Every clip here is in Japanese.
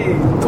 どうやっ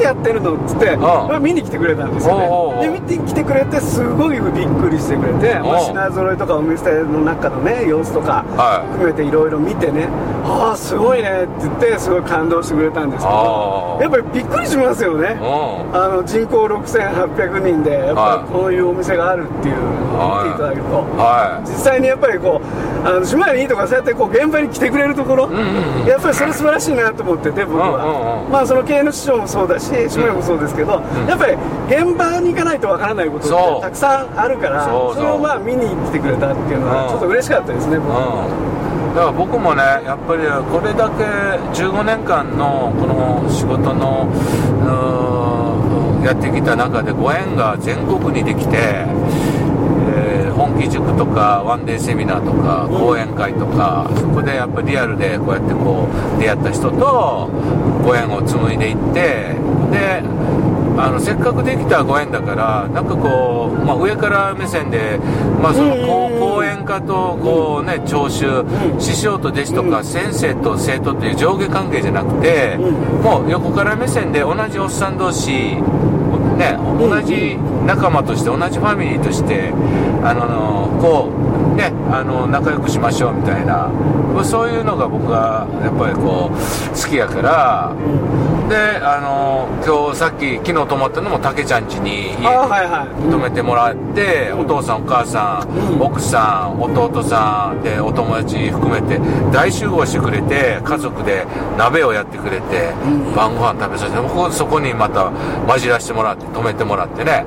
てやってるのっつって、まあ。見に来てくれたんですよね。おうおうおう。で見に来てくれてすごいびっくりしてくれて、まあ、品揃えとかお店の中のね様子とかはい。含めていろいろ見てねああすごいねって言ってすごい感動してくれたんですけあどーやっぱりびっくりしますよね。うん。あの人口6800人でやっぱりこういうお店があるっていうのを見ていただけると、は実際にやっぱりこうあの島根にいいとかそうやってこう現場に来てくれるところ、んうんうん。やっぱりそれ素晴らしいなと思ってて僕は、うんうんうん。まあその経営の師匠もそうだし島根もそうですけど、やっぱり現場に行かないとわからないことってたくさんあるからそれをまあ見に来てくれたっていうのうんはちょっと嬉しかったですね、僕はうん、だから僕もねやっぱりこれだけ15年間のこの仕事のやってきた中でご縁が全国にできて、えー本気塾とかワンデーセミナーとか講演会とか、そこでやっぱりリアルでこうやってこう出会った人とご縁を紡いでいってであのせっかくできたご縁だからなんかこう、まあ、上から目線で、まあ、その講講演家とこう、ね、聴衆、師匠と弟子とか、先生と生徒という上下関係じゃなくて、もう横から目線で同じおっさん同士ね、同じ仲間として同じファミリーとしてあのこうねあの仲良くしましょうみたいな。そういうのが僕はやっぱりこう好きやからであの今日さっき昨日泊まったのもたけちゃん家に家あはいはい。泊めてもらって、お父さんお母さん、うん。奥さん弟さんでお友達含めて大集合してくれて家族で鍋をやってくれて、晩ご飯食べさせて僕そこにまた混じらせてもらって泊めてもらってね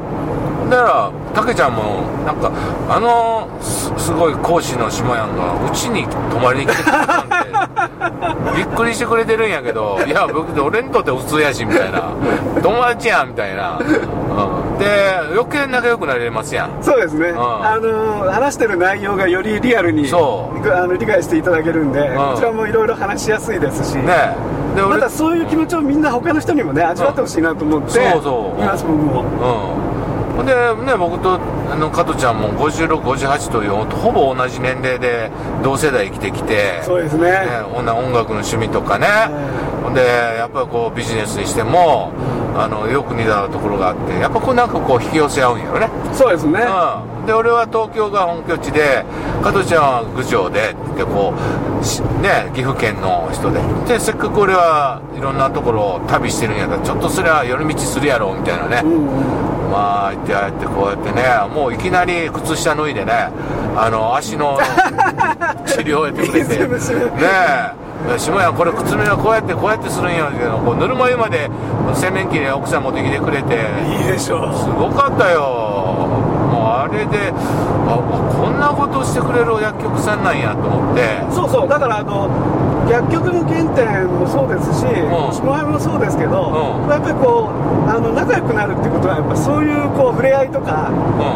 だからたけちゃんもなんかあのすすごい講師の下やんがうちに泊まりに来てくれたんで びっくりしてくれてるんやけどいや僕俺にとって普通やしみたいな。友達やんみたいな、うん、で余計仲良くなれますやん。そうですね、ん。あの話してる内容がよりリアルにそう。あの理解していただけるんで、ん。こちらもいろいろ話しやすいですし、ね。でまたそういう気持ちをみんな他の人にもね味わってほしいなと思って、そうそう。います僕も。うんほんでね僕とあの加トちゃんも5658というほぼ同じ年齢で同世代生きてきてそうですね。ね、音楽の趣味とかね、ほんでやっぱりこうビジネスにしてもあのよく似たところがあってやっぱこうなんかこう引き寄せ合うんやろねそうですね、うん、で俺は東京が本拠地で加トちゃんは郡上ででこうしね岐阜県の人で。でせっかく俺はいろんなところを旅してるんやからちょっとそれは寄り道するやろみたいなね、うんうん。まあ行ってああやってこうやってねもういきなり靴下脱いでねあの足の 治療をやってくれて。ねえ下屋これ靴目はこうやってこうやってするんやけどこうぬるま湯まで洗面器で奥さん持ってきてくれて。いいでしょう。すごかったよ。もうあれであこんなことしてくれる薬局さんなんやと思って。そうそう。だからあの薬局の原点もそうですし、ん。下山もそうですけど、うん。やっぱりこうあの仲良くなるってことはやっぱそういうこう触れ合いとか、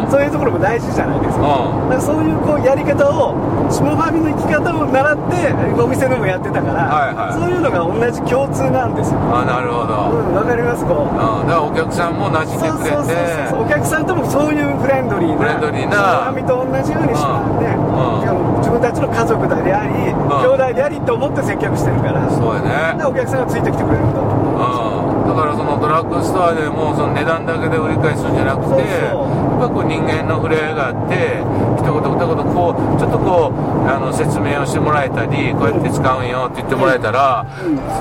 うん。そういうところも大事じゃないですか,、うん。だからそういうこうやり方を下ファミの生き方を習ってお店でもやってたから、はいはい。そういうのが同じ共通なんですよ。あなるほうど、んわかりますこう。うん、だからお客さんも馴染んでくれて。そうそうそうそう。お客さんともそういうフレンドリーなフレンドリーな。下と同じようにしまね、うん。自分たちの家族であり、兄弟でありと思って接客してるから。そうやね。でお客さんがついてきてくれるんだと。思うん、だからそのドラッグストアでもその値段だけで売り買いするんじゃなくてやっぱこう人間の触れ合いがあって一言二言こうちょっとこうあの説明をしてもらえたりこうやって使うんよって言ってもらえたら、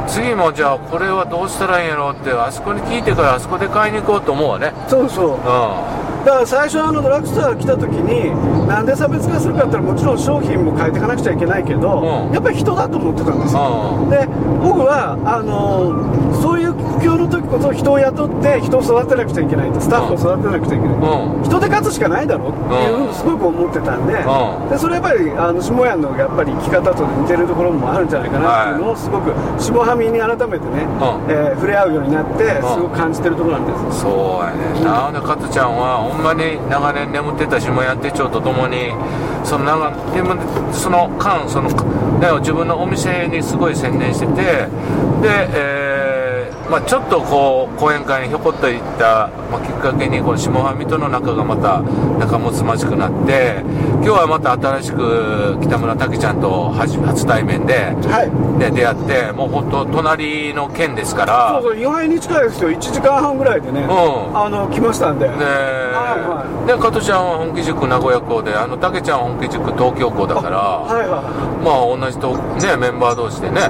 次もじゃあこれはどうしたらいいんやろうってあそこに聞いてからあそこで買いに行こうと思うわね。そうそう。うだから最初あのドラッグストア来た時になんで差別化するかって言ったらもちろん商品も変えていかなくちゃいけないけど、うん。やっぱり人だと思ってたんですよ、んうん。で僕はあのそういう苦境の時こそ人を雇って人を育てなくちゃいけないとスタッフを育てなくちゃいけない、うん。人で勝つしかないだろうっていうふうにすごく思ってたんで,、うん。でそれやっぱりあの下屋のやっぱり生き方と似てるところもあるんじゃないかなっていうのをすごく下はみに改めてね、うん。えー触れ合うようになってすごく感じてるところなんです。そうやねんな。で加トちゃん。はほんまに長年眠ってた下屋手帳とともにその長でもその間そのね自分のお店にすごい専念しててで、えーまあ、ちょっとこう講演会にひょこっと行った、まあ、きっかけにこの下半身との仲がまた仲睦まじくなって今日はまた新しく北村武ちゃんと初初対面ではい。で出会ってもう本当隣の県ですから。そうそう意外に近いですよ。1時間半ぐらいでね、ん。あの来ましたんで、で、はで加トちゃんは本気塾名古屋校であの武ちゃんは本気塾東京校だから、はいはまあ同じと、ね、メンバー同士でね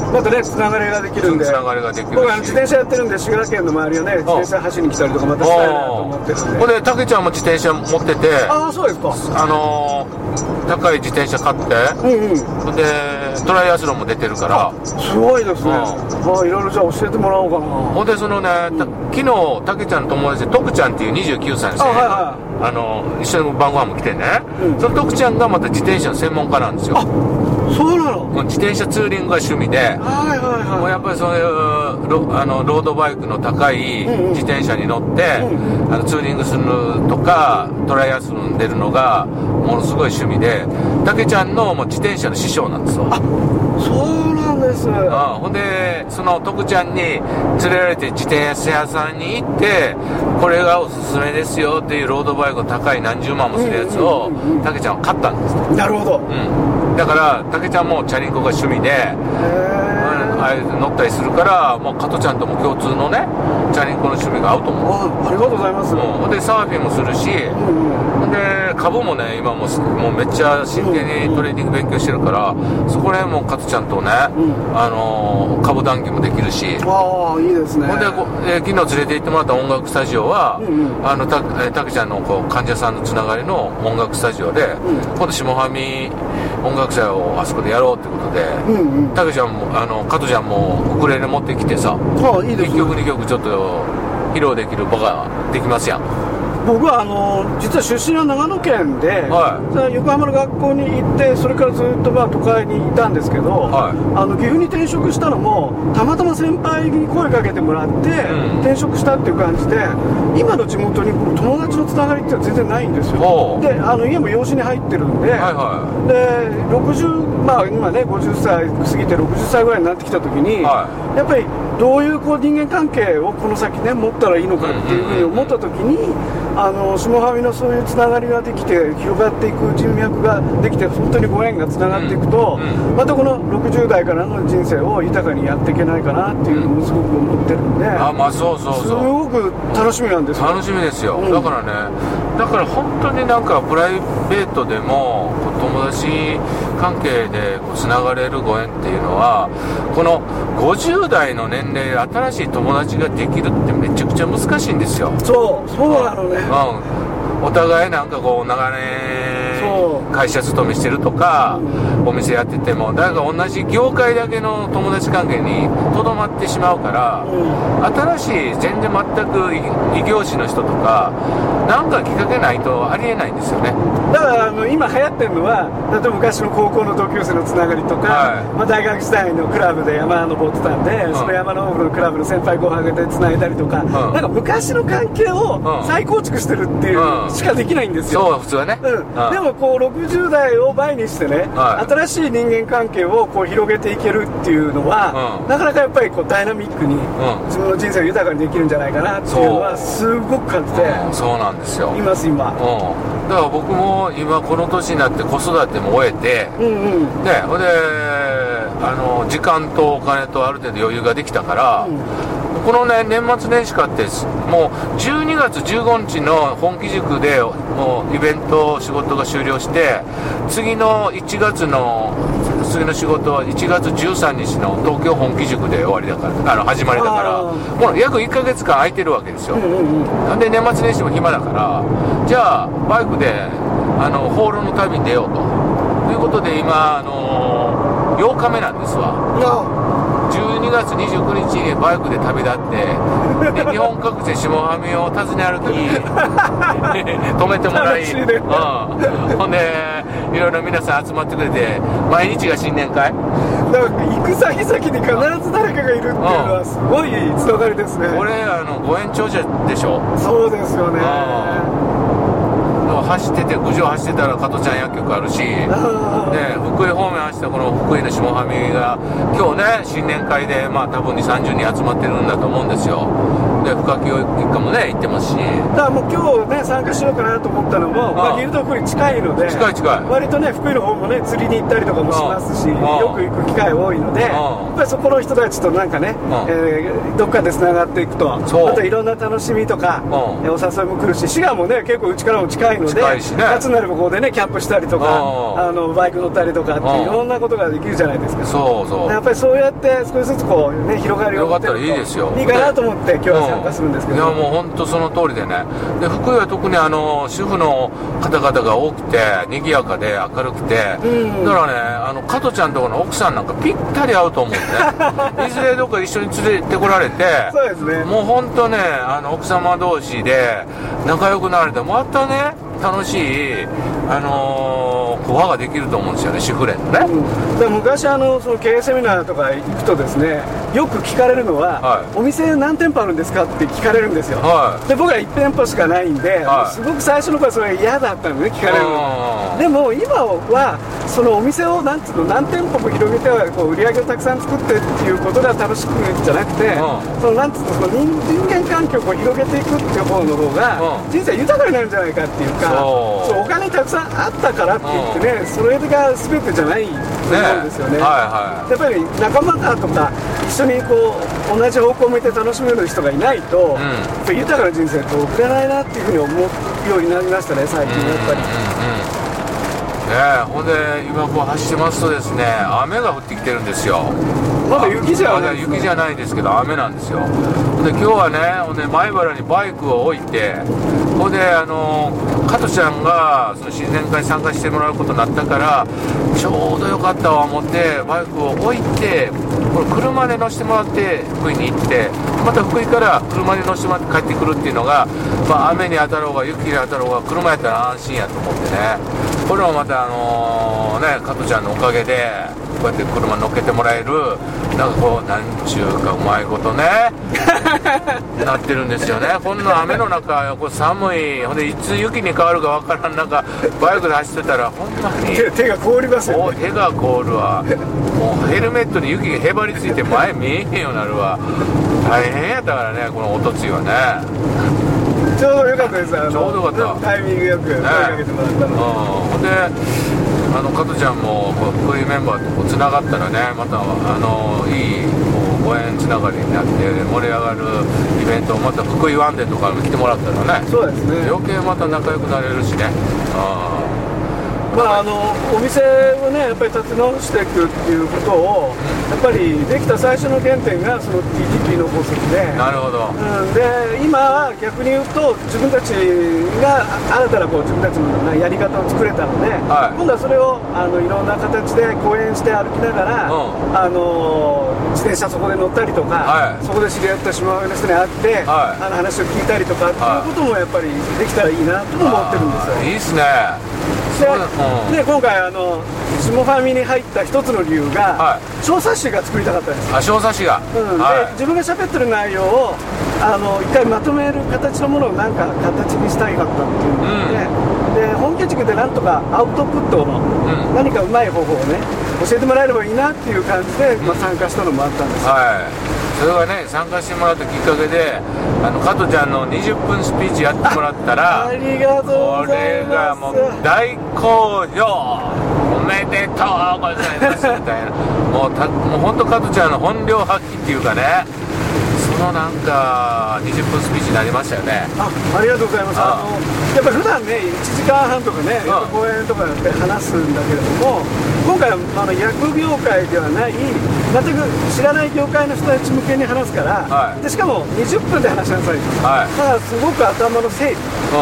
いまたねつながりができるんで。つながりができるし。僕あの自転車やってるんで滋賀県の周りをね自転車走りに来たりとかまたしたいなと思ってるんで。ほんで武ちゃんも自転車持ってて。ああそうですか。あのー高い自転車買って。うんうん。ほんでトライアスロンも出てるから。すごいですね、うんまあいろいろじゃあ教えてもらおうかな。ほんでそのね、た昨日武ちゃんの友達で徳ちゃんっていう29歳のあはいはあの一緒に晩ご飯も来てね、うん。その徳ちゃんがまた自転車の専門家なんですよそうなの？自転車ツーリングが趣味ではいはいはい。もうやっぱりそういうロあのロードバイクの高いうんうん。自転車に乗って、うあのツーリングするのとかトライアスロンに出るのがものすごい趣味で竹ちゃんのもう自転車の師匠なんですよ。そうです。うんほんでその徳ちゃんに連れられて自転車屋さんに行ってこれがおすすめですよっていうロードバイクの高い何十万もするやつをうんうんうんうん竹ちゃんは買ったんです。なるほど。うん。だから竹ちゃんもチャリンコが趣味でへああいう乗ったりするから、もう加トちゃんとも共通のね、チャリンコの趣味が合うと思う。あありがとうございます、うん、ほんでサーフィンもするし、うんうんで株もね、今ももうめっちゃ真剣にトレーニング勉強してるから、そこら辺も加トちゃんとね、うん。あのー株談義もできるし、ああいいですね。ほんでこ、えー昨日連れて行ってもらった音楽スタジオは、うんうん。あのたえーたけちゃんのこう患者さんのつながりの音楽スタジオで、ん。今度下半身音楽祭をあそこでやろうってことで、うんうん。たけちゃんもあの加トちゃんもウクレレ持ってきてさああいいです1曲2曲ちょっと披露できる場ができますやん僕はあの実は出身は長野県で、はそれ横浜の学校に行ってそれからずっとまあ都会にいたんですけど、はい。あの岐阜に転職したのもたまたま先輩に声かけてもらって、うん。転職したっていう感じで今の地元に友達のつながりっていうのは全然ないんですよ。であの家も養子に入ってるんで、はいはで60まあ今ね50歳過ぎて60歳ぐらいになってきた時に、はやっぱりどういうこう人間関係をこの先ね持ったらいいのかっていうふうに思った時に、あの下半身のそういうつながりができて広がっていく人脈ができて本当にご縁がつながっていくと、うんまたこの60代からの人生を豊かにやっていけないかなっていうのをすごく思ってるんで、いあまあそうそうすそう。ごく楽しみなんですよ。楽しみですよ、うん。だからねだから本当になんかプライベートでも友達関係でこうつながれるご縁っていうのはこの50代の年齢新しい友達ができるってめちゃくちゃ難しいんですよそうそうなのね、うん、お互いなんかこう長年会社勤めしてるとか、うお店やっててもだから同じ業界だけの友達関係にとどまってしまうから、うん。新しい全然全く異異業種の人とかなんかきっかけないとありえないんですよね。だからあの今流行ってるのは例えば昔の高校の同級生のつながりとか、はい。まあ、大学時代のクラブで山登ってたんで、ん。その山登るクラブの先輩後輩でつないだりとか、ん。なんか昔の関係をうん。再構築してるっていううん。しかできないんですよ、そう普通はね、うん。でもこう60代を倍にしてね、はい。新しい人間関係をこう広げていけるっていうのは、うん。なかなかやっぱりこうダイナミックにん。自分の人生を豊かにできるんじゃないかなっていうのはすごく感じて。うん。そうなんですよ、うん、います今。だから僕も今この年になって子育ても終えてうんうん。ねほんであの時間とお金とある程度余裕ができたから、このね年末年始かってもう12月15日の本気塾でもうイベント仕事が終了して次の1月の次の仕事は1月13日の東京本気塾で終わりだからあの始まりだからもう約1ヶ月間空いてるわけですよ、なんで年末年始も暇だからじゃあバイクであの放浪の旅に出ようと。ということで今あの8日目なんですわ。12月29日にバイクで旅立ってで日本各地下半身を訪ね歩き 止めてもらい、ね。うん、ほんでいろいろ皆さん集まってくれて毎日が新年会？なんか行く先々に必ず誰かがいるっていうのはすごいつながりですね。これあのご縁長者でしょ？そうですよね走ってて郡上走ってたら加トちゃん薬局あるし、ね、福井方面走ったこの福井の下ファミが今日ね新年会でまあ多分2 3 0人集まってるんだと思うんですよで深木一家もね行ってますし。だからもう今日ね参加しようかなと思ったのも、まあ、ギルド福井近いので近い近い。割とね福井の方もね釣りに行ったりとかもしますしよく行く機会多いのでやっぱりそこの人たちとなんかね、えー、どっかでつながっていくとあといろんな楽しみとかお誘いも来るし滋賀もね結構うちからも近いので夏になればここでねキャンプしたりとかあのバイク乗ったりとかっていろんなことができるじゃないですか。そうそう。やっぱりそうやって少しずつこうね広がりを広がったらいいですよ。いいかなと思って今日は参加するんですけど、いやもう本当その通りでね。で福井は特にあの主婦の方々が多くて賑やかで明るくて、うん、だからねあの加トちゃんとこの奥さんなんかぴったり合うと思うんでね。いずれどっか一緒に連れてこられてそうですね。もう本当ねあの奥様同士で仲良くなられてまたね楽しいあのーコアができると思うんですよね主婦連のね、うん、で昔あのその経営セミナーとか行くとですねよく聞かれるのは、はい、お店何店舗あるんですかって聞かれるんですよ、はい、で僕は1店舗しかないんで、はい、すごく最初の頃それ嫌だったのね聞かれるの。でも今はそのお店をなんつうの何店舗も広げてこう売り上げをたくさん作ってっていうことが楽しくじゃなくて、そのなんつうのその人間関係を広げていくっていう方の方が人生豊かになるんじゃないかっていうかそう。お金たくさんあったからって言ってねそれが全てじゃないと思うんですよね、ねはいはい、やっぱり仲間だとか一緒にこう同じ方向を向いて楽しめる人がいないと、うん、豊かな人生って送れないなっていうふうに思うようになりましたね最近やっぱり。うん。ねほんで今こう走ってますとですね雨が降ってきてるんですよ。まだ雪じゃない、ね、雪じゃないですけど雨なんですよ。で今日はねほんで前原にバイクを置いてほんであの加トちゃんがその新年会に参加してもらうことになったからちょうどよかったわ思ってバイクを置いてこれ車で乗せてもらって福井に行ってまた福井から車に乗せてもらって帰ってくるっていうのが、まあ、雨に当たろうが雪に当たろうが車やったら安心やと思ってね。これもまたあの、ね加トちゃんのおかげでこうやって車乗っけてもらえるなんかこうなんちゅうかうまいことね なってるんですよね。こんな雨の中これ寒い。ほんでいつ雪に変わるかわからん中バイクで走ってたらほんまに手が凍りますよ、ね、手が凍るわ。もうヘルメットに雪がへばりついて前見えへんようになるわ。大変やったからねこのおとついはねちょうどよかったです。ちょうどよかった。タイミングよく声かけてもらったの、ほんであの加トちゃんもこういうメンバーとつながったらねまたあのいいこうご縁つながりになって盛り上がるイベントまた福井ワンデーとかも来てもらったらねそうですね。余計また仲良くなれるしねまあ、あのお店をねやっぱり立て直していくっていうことをやっぱりできた最初の原点がその TTP の法則で。なるほど、うん、で今は逆に言うと自分たちが新たなこう自分たちのやり方を作れたので、はい、今度はそれをあのいろんな形で講演して歩きながら、うん、あの自転車そこで乗ったりとか、はい、そこで知り合った島上の人に会って、はい、あの話を聞いたりとかっていうこともやっぱりできたらいいなと思ってるんですよ。いいっすねで、で今回あの下ファミに入った一つの理由が、はい、小冊子が作りたかったんです。あ小冊子が、うん。はい、で自分が喋ってる内容をあの一回まとめる形のものをなんか形にしたいかったっていうので、うん、で本家塾でなんとかアウトプットの何かうまい方法をね教えてもらえればいいなっていう感じで、まあ、参加したのもあったんですはいそれがね参加してもらったきっかけであの加トちゃんの20分スピーチやってもらったらありがとうこれがもう大好評。おめでとうございますみたいな。もうたもう本当加トちゃんの本領発揮っていうかねそのなんか20分スピーチになりましたよね。あありがとうございます。あのやっぱ普段ね1時間半とかね講演とかやって話すんだけれども今回はあの薬業界ではない全く知らない業界の人たち向けに話すから、はい、でしかも20分で話しなさい、はい、だからすごく頭の整理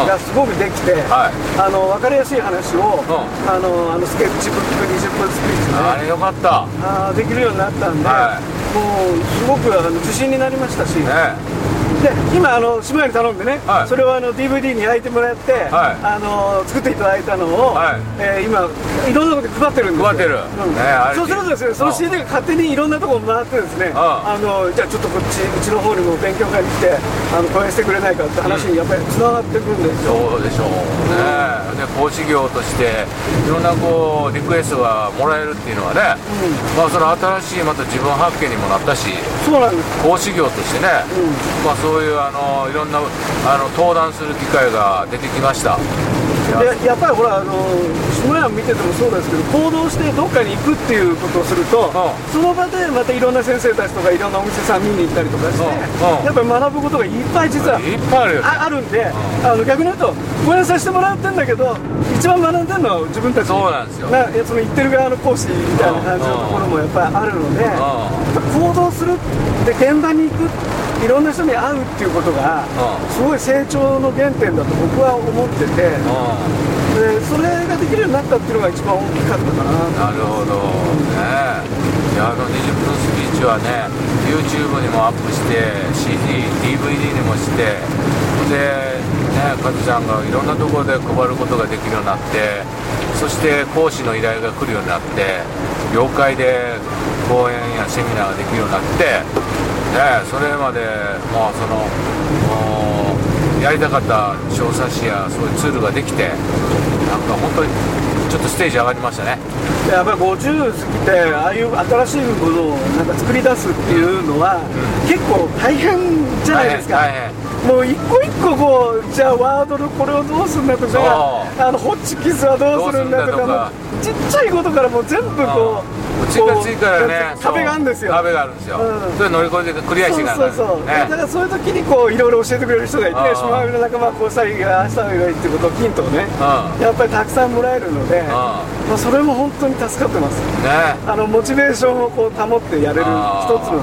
がすごくできて、うんはい、あの分かりやすい話を、うん、あのあのスケッチブック20分スピーチで、ね、あれよかった。あできるようになったんで、もうすごく自信になりましたし、ねで今あの島屋に頼んでね、はい。それをあの DVD に焼いてもらって、はい。あの作っていただいたのを、はい。えー今いろんなところで配ってるんですよ。配ってる。うん。ねそうするとですねその CD が勝手にいろんなところ回ってですねああのじゃあちょっとこっちうちの方にも勉強会に来てあの講演してくれないかって話にやっぱりつながってくるんですよ、そうでしょうね。で講師業としていろんなこうリクエストがもらえるっていうのはね、まあその新しいまた自分発見にもなったしそうなんです。講師業としてね、まあそういうあのいろんなあの登壇する機会が出てきました。でやっぱりほらあの下屋見ててもそうですけど行動してどっかに行くっていうことをすると、ん。その場でまたいろんな先生たちとかいろんなお店さん見に行ったりとかして、うん。うんやっぱり学ぶことがいっぱい実はいっぱいあるよね。ああるんで、あの逆に言うと講演させてもらってんだけど一番学んでるのは自分たち。そうなんですよなその言ってる側の講師みたいな感じのところもやっぱりあるので、やっぱ行動するで現場に行くいろんな人に会うっていうことがうんすごい成長の原点だと僕は思ってて。うでそれができるようになったっていうのが一番大きかったかな。んなるほどねいやあの20分スピーチはね YouTube にもアップして CDDVD にもしてでねカズちゃんがいろんなところで配ることができるようになってそして講師の依頼が来るようになって業界で講演やセミナーができるようになってねそれまでもうそのやりたかった小冊子やそういうツールができてなんか本当にちょっとステージ上がりましたね。でやっぱり50過ぎてああいう新しいものをなんか作り出すっていうのは、結構大変じゃないですか、もう一個一個こうじゃあワードのこれをどうするんだとかあのホッチキスはどうするんだとかちっちゃいことからもう全部こううちがついからね壁があるんですよ。壁があるんですよ、うん。それ乗り越えてクリアしていかなそうそうそう、だからそういう時にこういろいろ教えてくれる人がいて島上の仲間はこうしたらいいああしたらいいってことをヒントをねうやっぱりたくさんもらえるのであまあそれも本当に助かってます。ね。あのモチベーションをこう保ってやれる一つの